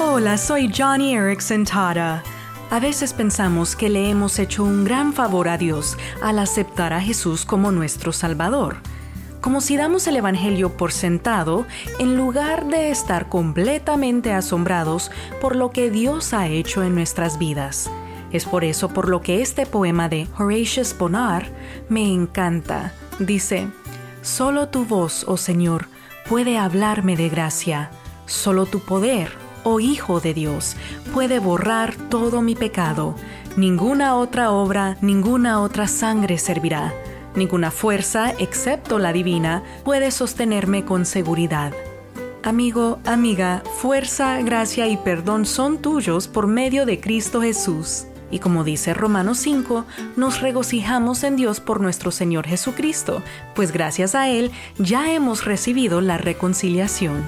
Hola, soy Johnny Erickson Tara. A veces pensamos que le hemos hecho un gran favor a Dios al aceptar a Jesús como nuestro Salvador, como si damos el Evangelio por sentado en lugar de estar completamente asombrados por lo que Dios ha hecho en nuestras vidas. Es por eso por lo que este poema de Horatius Bonar me encanta. Dice, Solo tu voz, oh Señor, puede hablarme de gracia. Solo tu poder, oh Hijo de Dios, puede borrar todo mi pecado. Ninguna otra obra, ninguna otra sangre servirá. Ninguna fuerza, excepto la divina, puede sostenerme con seguridad. Amigo, amiga, fuerza, gracia y perdón son tuyos por medio de Cristo Jesús. Y como dice Romanos 5, nos regocijamos en Dios por nuestro Señor Jesucristo, pues gracias a Él ya hemos recibido la reconciliación.